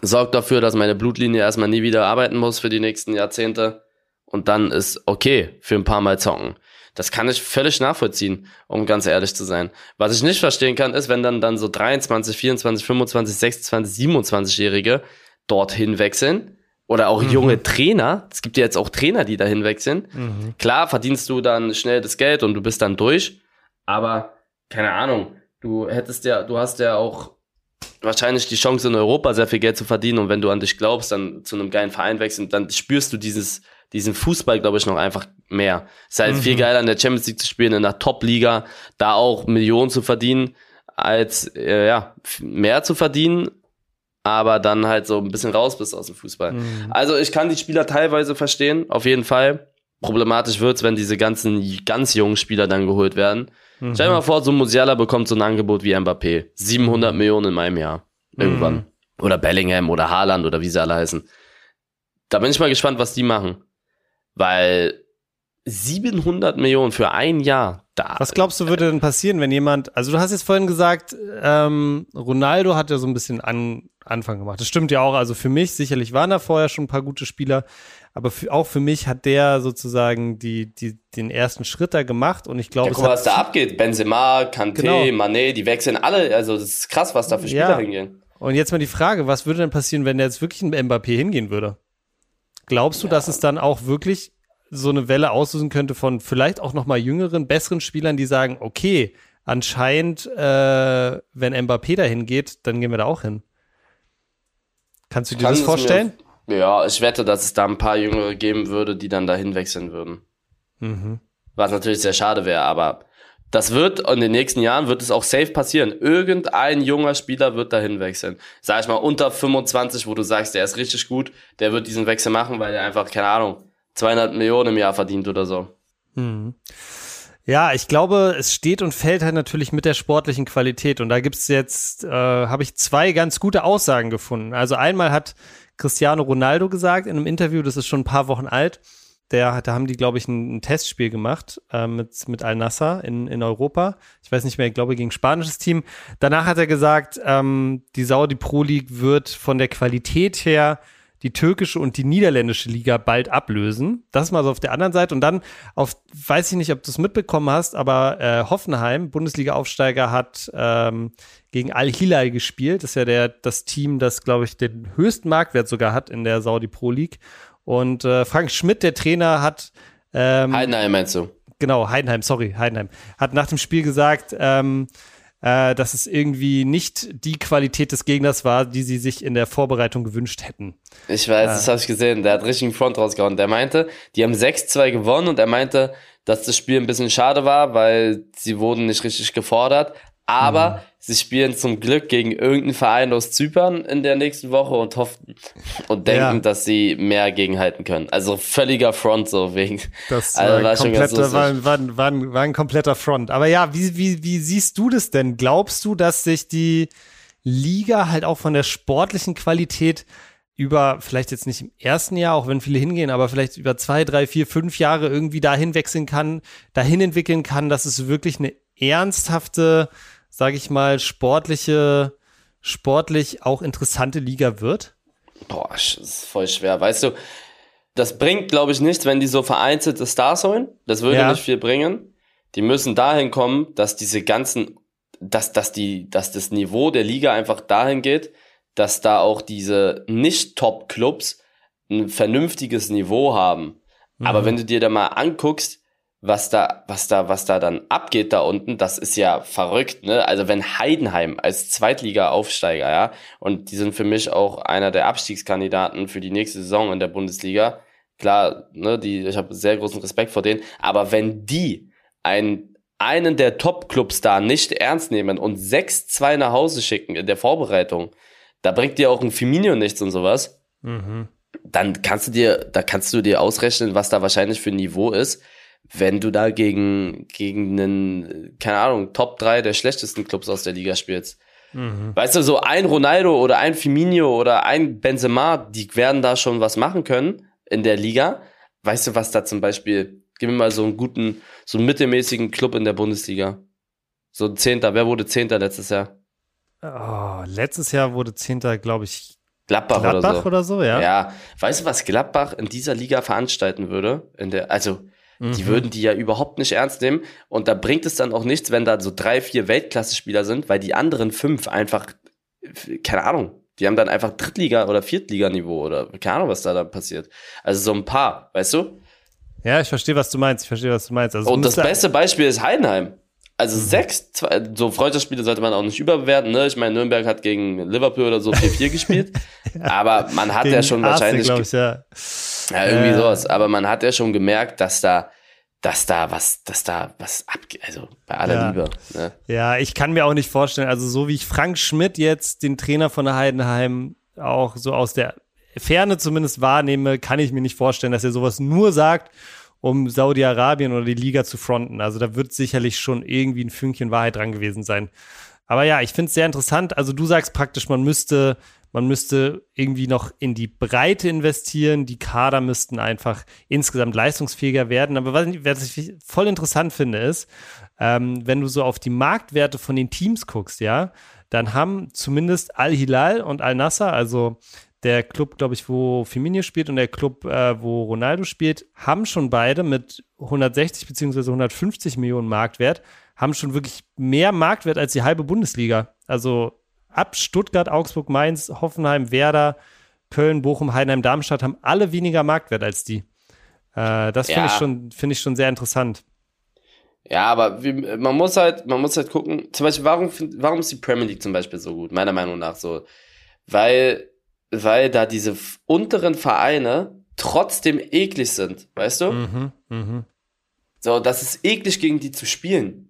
sorge dafür, dass meine Blutlinie erstmal nie wieder arbeiten muss für die nächsten Jahrzehnte und dann ist okay für ein paar Mal zocken. Das kann ich völlig nachvollziehen, um ganz ehrlich zu sein. Was ich nicht verstehen kann, ist, wenn dann, dann so 23, 24, 25, 26, 27-Jährige dorthin wechseln oder auch mhm. junge Trainer. Es gibt ja jetzt auch Trainer, die dahin wechseln. Mhm. Klar verdienst du dann schnell das Geld und du bist dann durch, aber keine Ahnung. Du hättest ja, du hast ja auch wahrscheinlich die Chance in Europa sehr viel Geld zu verdienen und wenn du an dich glaubst, dann zu einem geilen Verein wechseln, dann spürst du dieses, diesen Fußball, glaube ich, noch einfach mehr. Es ist halt mhm. viel geiler, in der Champions League zu spielen, in der Top-Liga, da auch Millionen zu verdienen, als äh, ja, mehr zu verdienen, aber dann halt so ein bisschen raus bist aus dem Fußball. Mhm. Also ich kann die Spieler teilweise verstehen, auf jeden Fall. Problematisch wird's, wenn diese ganzen ganz jungen Spieler dann geholt werden. Mhm. Stell dir mal vor, so ein Musiala bekommt so ein Angebot wie Mbappé. 700 Millionen in meinem Jahr. Irgendwann. Mhm. Oder Bellingham oder Haaland oder wie sie alle heißen. Da bin ich mal gespannt, was die machen. Weil 700 Millionen für ein Jahr. Da, Was glaubst du, würde denn passieren, wenn jemand, also du hast jetzt vorhin gesagt, ähm, Ronaldo hat ja so ein bisschen an, Anfang gemacht. Das stimmt ja auch. Also für mich, sicherlich waren da vorher schon ein paar gute Spieler, aber für, auch für mich hat der sozusagen die, die, den ersten Schritt da gemacht und ich glaube, ja, guck mal, was da abgeht. Benzema, Kanté, genau. Mané, die wechseln alle. Also das ist krass, was da für Spieler ja. hingehen. Und jetzt mal die Frage, was würde denn passieren, wenn der jetzt wirklich ein Mbappé hingehen würde? Glaubst du, ja. dass es dann auch wirklich so eine Welle auslösen könnte von vielleicht auch noch mal jüngeren, besseren Spielern, die sagen, okay, anscheinend, äh, wenn Mbappé dahin geht, dann gehen wir da auch hin. Kannst du dir Kann das vorstellen? Mir, ja, ich wette, dass es da ein paar Jüngere geben würde, die dann dahin wechseln würden. Mhm. Was natürlich sehr schade wäre, aber das wird in den nächsten Jahren wird es auch safe passieren. Irgendein junger Spieler wird dahin wechseln. Sag ich mal unter 25, wo du sagst, der ist richtig gut, der wird diesen Wechsel machen, weil er einfach keine Ahnung 200 Millionen im Jahr verdient oder so. Mhm. Ja, ich glaube, es steht und fällt halt natürlich mit der sportlichen Qualität. Und da gibt's jetzt, äh, habe ich zwei ganz gute Aussagen gefunden. Also einmal hat Cristiano Ronaldo gesagt in einem Interview, das ist schon ein paar Wochen alt, der, da haben die, glaube ich, ein, ein Testspiel gemacht äh, mit, mit Al-Nassr in, in Europa. Ich weiß nicht mehr, ich glaube, gegen spanisches Team. Danach hat er gesagt, ähm, die Saudi Pro League wird von der Qualität her die türkische und die niederländische Liga bald ablösen. Das mal so auf der anderen Seite. Und dann auf, weiß ich nicht, ob du es mitbekommen hast, aber äh, Hoffenheim, Bundesliga-Aufsteiger, hat ähm, gegen Al-Hilal gespielt. Das ist ja der, das Team, das, glaube ich, den höchsten Marktwert sogar hat in der Saudi Pro League. Und äh, Frank Schmidt, der Trainer, hat ähm, Heidenheim meinst du? Genau, Heidenheim, sorry, Heidenheim. Hat nach dem Spiel gesagt, ähm, äh, dass es irgendwie nicht die Qualität des Gegners war, die sie sich in der Vorbereitung gewünscht hätten. Ich weiß, äh, das habe ich gesehen. Der hat richtig einen Front rausgehauen. Der meinte, die haben 6-2 gewonnen und er meinte, dass das Spiel ein bisschen schade war, weil sie wurden nicht richtig gefordert. Aber mhm. Sie spielen zum Glück gegen irgendeinen Verein aus Zypern in der nächsten Woche und hoffen und denken, ja. dass sie mehr gegenhalten können. Also völliger Front so wegen. Das also war, kompletter, war, war, war, war, ein kompletter Front. Aber ja, wie, wie, wie siehst du das denn? Glaubst du, dass sich die Liga halt auch von der sportlichen Qualität über, vielleicht jetzt nicht im ersten Jahr, auch wenn viele hingehen, aber vielleicht über zwei, drei, vier, fünf Jahre irgendwie dahin wechseln kann, dahin entwickeln kann, dass es wirklich eine ernsthafte sage ich mal, sportliche, sportlich auch interessante Liga wird? Boah, das ist voll schwer. Weißt du, das bringt, glaube ich, nichts, wenn die so vereinzelte Stars holen. Das würde ja. nicht viel bringen. Die müssen dahin kommen, dass diese ganzen, dass, dass die, dass das Niveau der Liga einfach dahin geht, dass da auch diese Nicht-Top-Clubs ein vernünftiges Niveau haben. Mhm. Aber wenn du dir da mal anguckst, was da, was da, was da dann abgeht da unten, das ist ja verrückt, ne? Also wenn Heidenheim als Zweitliga-Aufsteiger, ja, und die sind für mich auch einer der Abstiegskandidaten für die nächste Saison in der Bundesliga. Klar, ne, die, ich habe sehr großen Respekt vor denen, aber wenn die einen, einen der Top-Clubs da nicht ernst nehmen und 6-2 nach Hause schicken in der Vorbereitung, da bringt dir auch ein Firmino nichts und sowas. Mhm. Dann kannst du dir, da kannst du dir ausrechnen, was da wahrscheinlich für ein Niveau ist wenn du da gegen, gegen einen, keine Ahnung, Top 3 der schlechtesten Clubs aus der Liga spielst. Mhm. Weißt du, so ein Ronaldo oder ein Firmino oder ein Benzema, die werden da schon was machen können in der Liga. Weißt du, was da zum Beispiel, gib mir mal so einen guten, so einen mittelmäßigen Club in der Bundesliga. So ein Zehnter, wer wurde Zehnter letztes Jahr? Oh, letztes Jahr wurde Zehnter, glaube ich, Gladbach, Gladbach oder, so. oder so. ja. Ja, weißt du, was Gladbach in dieser Liga veranstalten würde? In der, also die mhm. würden die ja überhaupt nicht ernst nehmen. Und da bringt es dann auch nichts, wenn da so drei, vier Weltklasse-Spieler sind, weil die anderen fünf einfach, keine Ahnung, die haben dann einfach Drittliga- oder Viertliganiveau oder keine Ahnung, was da dann passiert. Also so ein paar, weißt du? Ja, ich verstehe, was du meinst. Ich verstehe, was du meinst. Also und das beste Beispiel ist Heidenheim. Also mhm. sechs, zwei, so Freundschaftsspiele sollte man auch nicht überbewerten. Ne? Ich meine, Nürnberg hat gegen Liverpool oder so 4-4 gespielt. ja. Aber man hat gegen ja schon wahrscheinlich. Ich, ja. Ja, irgendwie äh. sowas. Aber man hat ja schon gemerkt, dass da, dass da was, dass da was abgeht. Also bei aller ja. Liebe. Ne? Ja, ich kann mir auch nicht vorstellen. Also so wie ich Frank Schmidt jetzt, den Trainer von der Heidenheim, auch so aus der Ferne zumindest wahrnehme, kann ich mir nicht vorstellen, dass er sowas nur sagt um Saudi-Arabien oder die Liga zu fronten. Also da wird sicherlich schon irgendwie ein Fünkchen Wahrheit dran gewesen sein. Aber ja, ich finde es sehr interessant. Also du sagst praktisch, man müsste, man müsste irgendwie noch in die Breite investieren. Die Kader müssten einfach insgesamt leistungsfähiger werden. Aber was, was ich voll interessant finde, ist, ähm, wenn du so auf die Marktwerte von den Teams guckst, ja, dann haben zumindest Al-Hilal und Al-Nasser, also der Club, glaube ich, wo Firmino spielt und der Club, äh, wo Ronaldo spielt, haben schon beide mit 160 beziehungsweise 150 Millionen Marktwert, haben schon wirklich mehr Marktwert als die halbe Bundesliga. Also ab Stuttgart, Augsburg, Mainz, Hoffenheim, Werder, Köln, Bochum, Heidenheim, Darmstadt haben alle weniger Marktwert als die. Äh, das finde ja. ich, schon, find ich schon sehr interessant. Ja, aber wie, man muss halt, man muss halt gucken, zum Beispiel, warum, warum ist die Premier League zum Beispiel so gut, meiner Meinung nach so? Weil, weil da diese unteren Vereine trotzdem eklig sind, weißt du? Mhm, mh. So, das ist eklig gegen die zu spielen.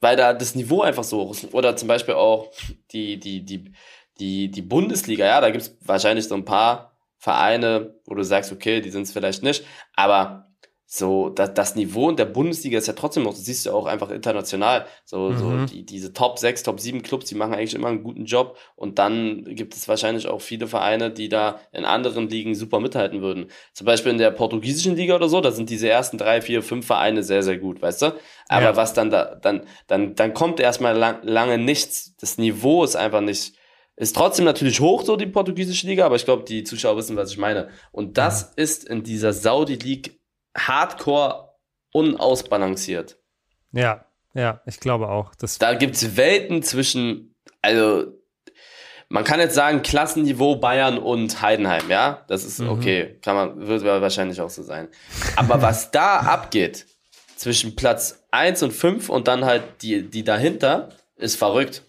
Weil da das Niveau einfach so hoch ist. Oder zum Beispiel auch die, die, die, die, die Bundesliga, ja, da gibt's wahrscheinlich so ein paar Vereine, wo du sagst, okay, die sind es vielleicht nicht, aber so, das, das Niveau in der Bundesliga ist ja trotzdem noch, das siehst du auch einfach international. So, mhm. so die, diese Top 6, Top 7 Clubs, die machen eigentlich immer einen guten Job. Und dann gibt es wahrscheinlich auch viele Vereine, die da in anderen Ligen super mithalten würden. Zum Beispiel in der portugiesischen Liga oder so, da sind diese ersten drei, vier, fünf Vereine sehr, sehr gut, weißt du? Aber ja. was dann da, dann, dann, dann kommt erstmal lang, lange nichts. Das Niveau ist einfach nicht, ist trotzdem natürlich hoch, so die portugiesische Liga, aber ich glaube, die Zuschauer wissen, was ich meine. Und das ja. ist in dieser Saudi League hardcore unausbalanciert. Ja, ja, ich glaube auch. Das da gibt's Welten zwischen, also man kann jetzt sagen, Klassenniveau Bayern und Heidenheim, ja? Das ist mhm. okay, kann man, wird wahrscheinlich auch so sein. Aber was da abgeht, zwischen Platz 1 und 5 und dann halt die, die dahinter, ist verrückt.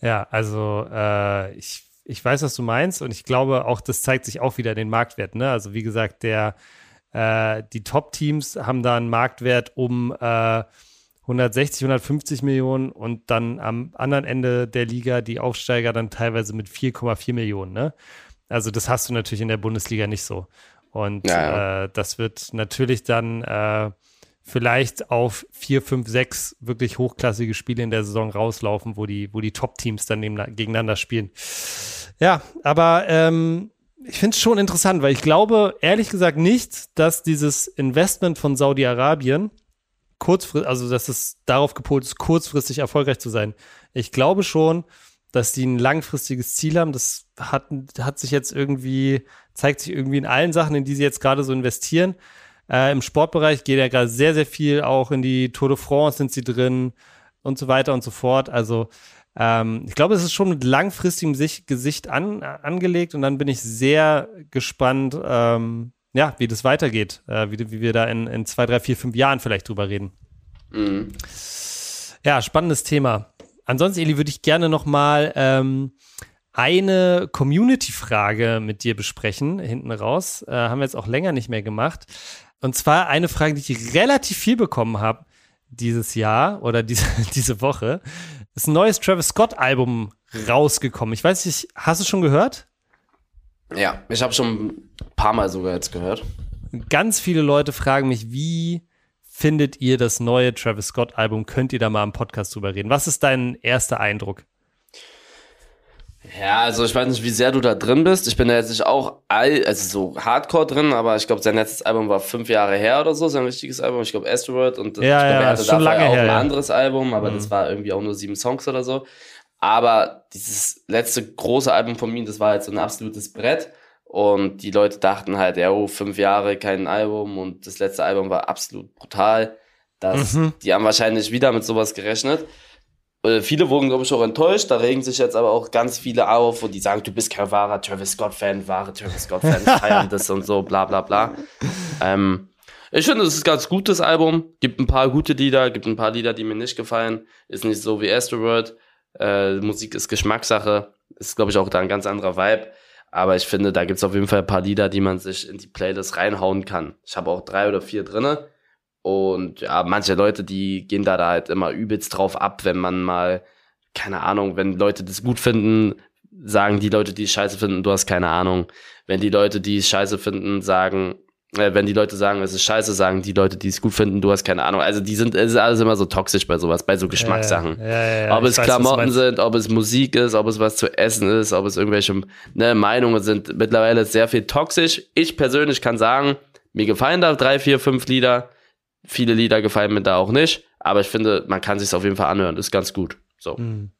Ja, also äh, ich, ich weiß, was du meinst und ich glaube auch, das zeigt sich auch wieder in den Marktwerten. Ne? Also wie gesagt, der äh, die Top-Teams haben da einen Marktwert um äh, 160, 150 Millionen und dann am anderen Ende der Liga die Aufsteiger dann teilweise mit 4,4 Millionen. Ne? Also das hast du natürlich in der Bundesliga nicht so. Und ja. Äh, das wird natürlich dann äh, vielleicht auf vier, fünf, sechs wirklich hochklassige Spiele in der Saison rauslaufen, wo die, wo die Top-Teams dann gegeneinander spielen. Ja, aber ähm, ich finde es schon interessant, weil ich glaube ehrlich gesagt nicht, dass dieses Investment von Saudi-Arabien kurzfristig, also dass es darauf gepolt ist, kurzfristig erfolgreich zu sein. Ich glaube schon, dass die ein langfristiges Ziel haben. Das hat, hat sich jetzt irgendwie, zeigt sich irgendwie in allen Sachen, in die sie jetzt gerade so investieren. Äh, Im Sportbereich geht ja gerade sehr, sehr viel, auch in die Tour de France sind sie drin und so weiter und so fort. Also ähm, ich glaube, es ist schon mit langfristigem Sicht, Gesicht an, angelegt und dann bin ich sehr gespannt, ähm, ja, wie das weitergeht, äh, wie, wie, wir da in, in zwei, drei, vier, fünf Jahren vielleicht drüber reden. Mhm. Ja, spannendes Thema. Ansonsten, Eli, würde ich gerne noch mal ähm, eine Community-Frage mit dir besprechen, hinten raus. Äh, haben wir jetzt auch länger nicht mehr gemacht. Und zwar eine Frage, die ich relativ viel bekommen habe dieses Jahr oder diese, diese Woche ist ein neues Travis Scott Album rausgekommen. Ich weiß nicht, hast du schon gehört? Ja, ich habe schon ein paar Mal sogar jetzt gehört. Ganz viele Leute fragen mich, wie findet ihr das neue Travis Scott Album? Könnt ihr da mal im Podcast drüber reden? Was ist dein erster Eindruck? Ja, also ich weiß nicht, wie sehr du da drin bist. Ich bin da jetzt nicht auch all, also so hardcore drin, aber ich glaube, sein letztes Album war fünf Jahre her oder so, sein richtiges Album. Ich glaube, Asteroid und ja, ich glaube, ja, er hatte dafür auch her, ein ja. anderes Album, aber mhm. das war irgendwie auch nur sieben Songs oder so. Aber dieses letzte große Album von ihm, das war halt so ein absolutes Brett. Und die Leute dachten halt, ja, oh, fünf Jahre kein Album und das letzte Album war absolut brutal. Das, mhm. Die haben wahrscheinlich wieder mit sowas gerechnet. Äh, viele wurden, glaube ich, auch enttäuscht. Da regen sich jetzt aber auch ganz viele auf, wo die sagen, du bist kein wahrer Travis Scott-Fan, wahre Travis Scott-Fan, feiern das und so, bla bla bla. Ähm, ich finde, es ist ein ganz gutes Album. Gibt ein paar gute Lieder, gibt ein paar Lieder, die mir nicht gefallen. Ist nicht so wie Asteroid. Äh, Musik ist Geschmackssache. Ist, glaube ich, auch da ein ganz anderer Vibe. Aber ich finde, da gibt's auf jeden Fall ein paar Lieder, die man sich in die Playlist reinhauen kann. Ich habe auch drei oder vier drinne. Und ja, manche Leute, die gehen da, da halt immer übelst drauf ab, wenn man mal, keine Ahnung, wenn Leute das gut finden, sagen die Leute, die es scheiße finden, du hast keine Ahnung. Wenn die Leute, die es scheiße finden, sagen, äh, wenn die Leute sagen, es ist scheiße, sagen die Leute, die es gut finden, du hast keine Ahnung. Also die sind, es ist alles immer so toxisch bei sowas, bei so Geschmackssachen. Ja, ja, ja, ob es weiß, Klamotten sind, ob es Musik ist, ob es was zu essen ist, ob es irgendwelche ne, Meinungen sind. Mittlerweile sehr viel toxisch. Ich persönlich kann sagen, mir gefallen da drei, vier, fünf Lieder Viele Lieder gefallen mir da auch nicht, aber ich finde, man kann sich auf jeden Fall anhören. Ist ganz gut. So. Mhm.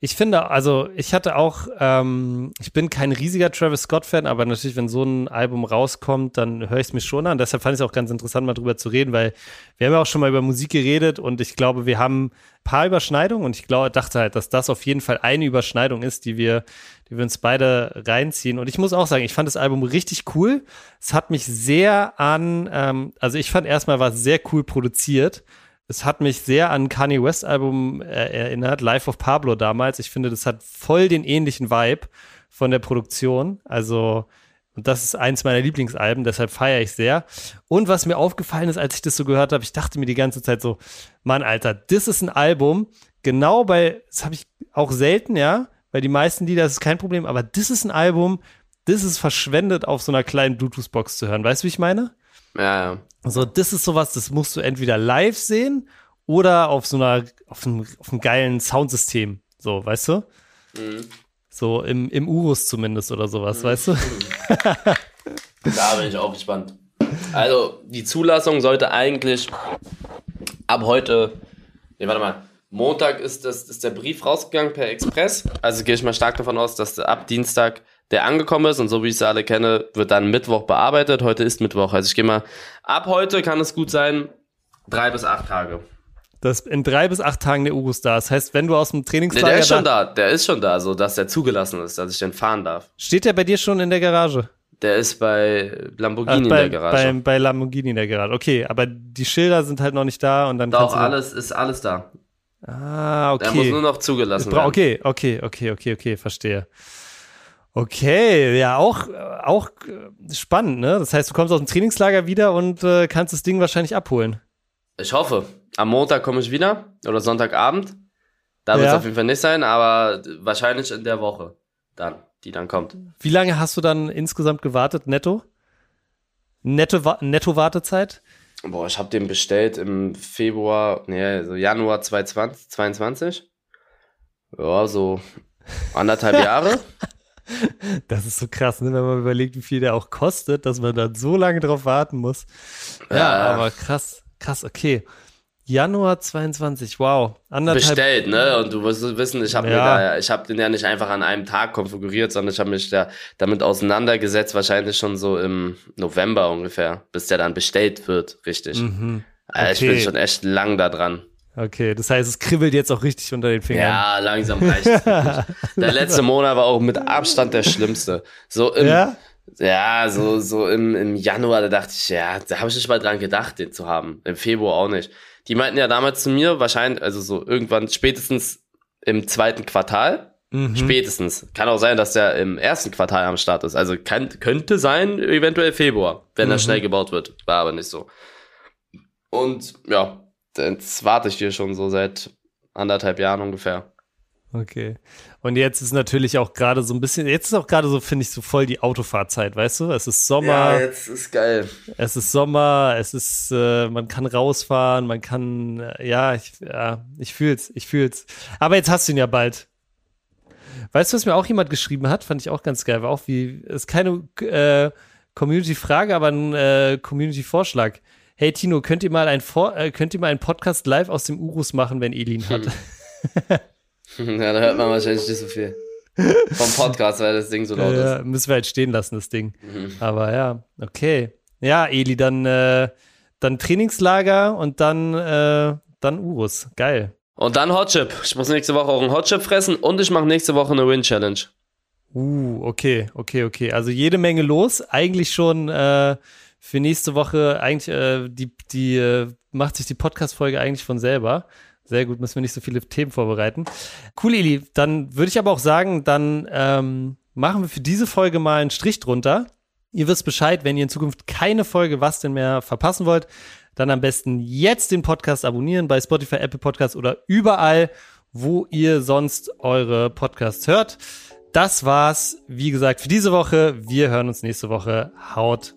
Ich finde, also ich hatte auch, ähm, ich bin kein riesiger Travis Scott-Fan, aber natürlich, wenn so ein Album rauskommt, dann höre ich es mir schon an. Deshalb fand ich es auch ganz interessant, mal drüber zu reden, weil wir haben ja auch schon mal über Musik geredet und ich glaube, wir haben ein paar Überschneidungen und ich glaube, dachte halt, dass das auf jeden Fall eine Überschneidung ist, die wir, die wir uns beide reinziehen. Und ich muss auch sagen, ich fand das Album richtig cool. Es hat mich sehr an, ähm, also ich fand erstmal war es sehr cool produziert es hat mich sehr an Kanye West Album äh, erinnert, Life of Pablo damals. Ich finde, das hat voll den ähnlichen Vibe von der Produktion. Also, und das ist eins meiner Lieblingsalben, deshalb feiere ich sehr. Und was mir aufgefallen ist, als ich das so gehört habe, ich dachte mir die ganze Zeit so, Mann, Alter, das ist ein Album, genau bei, das habe ich auch selten, ja, bei die meisten Lieder das ist kein Problem, aber das ist ein Album, das ist verschwendet auf so einer kleinen Bluetooth-Box zu hören. Weißt du, wie ich meine? Ja, ja. So, das ist sowas, das musst du entweder live sehen oder auf so einer, auf einem, auf einem geilen Soundsystem. So, weißt du? Mhm. So im, im Urus zumindest oder sowas, mhm. weißt du? da bin ich auch gespannt. Also, die Zulassung sollte eigentlich ab heute, nee, warte mal, Montag ist, das, ist der Brief rausgegangen per Express. Also gehe ich mal stark davon aus, dass ab Dienstag der angekommen ist und so wie ich sie alle kenne, wird dann Mittwoch bearbeitet. Heute ist Mittwoch. Also ich gehe mal, ab heute kann es gut sein, drei bis acht Tage. Das in drei bis acht Tagen der Urus da. Das heißt, wenn du aus dem Trainingslager. Nee, der ist schon da, der ist schon da, so dass der zugelassen ist, dass ich den fahren darf. Steht der bei dir schon in der Garage? Der ist bei Lamborghini Ach, bei, in der Garage. Bei, bei Lamborghini in der Garage. Okay, aber die Schilder sind halt noch nicht da und dann. Doch, alles ist alles da. Ah, okay. Der muss nur noch zugelassen werden. Okay, okay, okay, okay, okay, verstehe. Okay, ja, auch, auch spannend, ne? Das heißt, du kommst aus dem Trainingslager wieder und äh, kannst das Ding wahrscheinlich abholen. Ich hoffe. Am Montag komme ich wieder oder Sonntagabend. Da wird es auf jeden Fall nicht sein, aber wahrscheinlich in der Woche dann, die dann kommt. Wie lange hast du dann insgesamt gewartet, netto? Netto, netto Wartezeit? Boah, ich habe den bestellt im Februar, nee, so Januar 2022. Ja, so anderthalb Jahre. Das ist so krass, ne? wenn man überlegt, wie viel der auch kostet, dass man dann so lange drauf warten muss. Ja, ja. aber krass, krass, okay. Januar 22, wow. Anderthalb Bestellt, ne? Und du wirst wissen, ich habe ja. ich habe den ja nicht einfach an einem Tag konfiguriert, sondern ich habe mich da damit auseinandergesetzt, wahrscheinlich schon so im November ungefähr, bis der dann bestellt wird, richtig. Mhm. Okay. Also ich bin schon echt lang da dran. Okay, das heißt, es kribbelt jetzt auch richtig unter den Fingern. Ja, langsam reicht Der letzte Monat war auch mit Abstand der schlimmste. So im, ja? Ja, so, so im, im Januar, da dachte ich, ja, da habe ich nicht mal dran gedacht, den zu haben. Im Februar auch nicht. Die meinten ja damals zu mir, wahrscheinlich, also so irgendwann spätestens im zweiten Quartal. Mhm. Spätestens. Kann auch sein, dass der im ersten Quartal am Start ist. Also kann, könnte sein, eventuell Februar, wenn mhm. er schnell gebaut wird. War aber nicht so. Und ja, das warte ich hier schon so seit anderthalb Jahren ungefähr. Okay. Und jetzt ist natürlich auch gerade so ein bisschen, jetzt ist auch gerade so, finde ich, so voll die Autofahrzeit, weißt du? Es ist Sommer. Ja, jetzt ist geil. Es ist Sommer, es ist, äh, man kann rausfahren, man kann, äh, ja, ich, ja, ich fühl's, ich fühl's. Aber jetzt hast du ihn ja bald. Weißt du, was mir auch jemand geschrieben hat? Fand ich auch ganz geil. War auch wie, ist keine äh, Community-Frage, aber ein äh, Community-Vorschlag hey Tino, könnt ihr mal ein Vor äh, könnt ihr mal einen Podcast live aus dem Urus machen, wenn Elin hat? Hm. ja, da hört man wahrscheinlich nicht so viel. Vom Podcast, weil das Ding so laut ja, ist. Müssen wir halt stehen lassen, das Ding. Mhm. Aber ja, okay. Ja, Eli, dann, äh, dann Trainingslager und dann, äh, dann Urus. Geil. Und dann Hotchip. Ich muss nächste Woche auch einen Hotchip fressen und ich mache nächste Woche eine Win-Challenge. Uh, okay, okay, okay. Also jede Menge los. Eigentlich schon äh, für nächste Woche eigentlich, äh, die, die äh, macht sich die Podcast-Folge eigentlich von selber. Sehr gut, müssen wir nicht so viele Themen vorbereiten. Cool, Eli. Dann würde ich aber auch sagen, dann ähm, machen wir für diese Folge mal einen Strich drunter. Ihr wisst Bescheid, wenn ihr in Zukunft keine Folge Was denn mehr verpassen wollt, dann am besten jetzt den Podcast abonnieren bei Spotify, Apple Podcasts oder überall, wo ihr sonst eure Podcasts hört. Das war's, wie gesagt, für diese Woche. Wir hören uns nächste Woche. Haut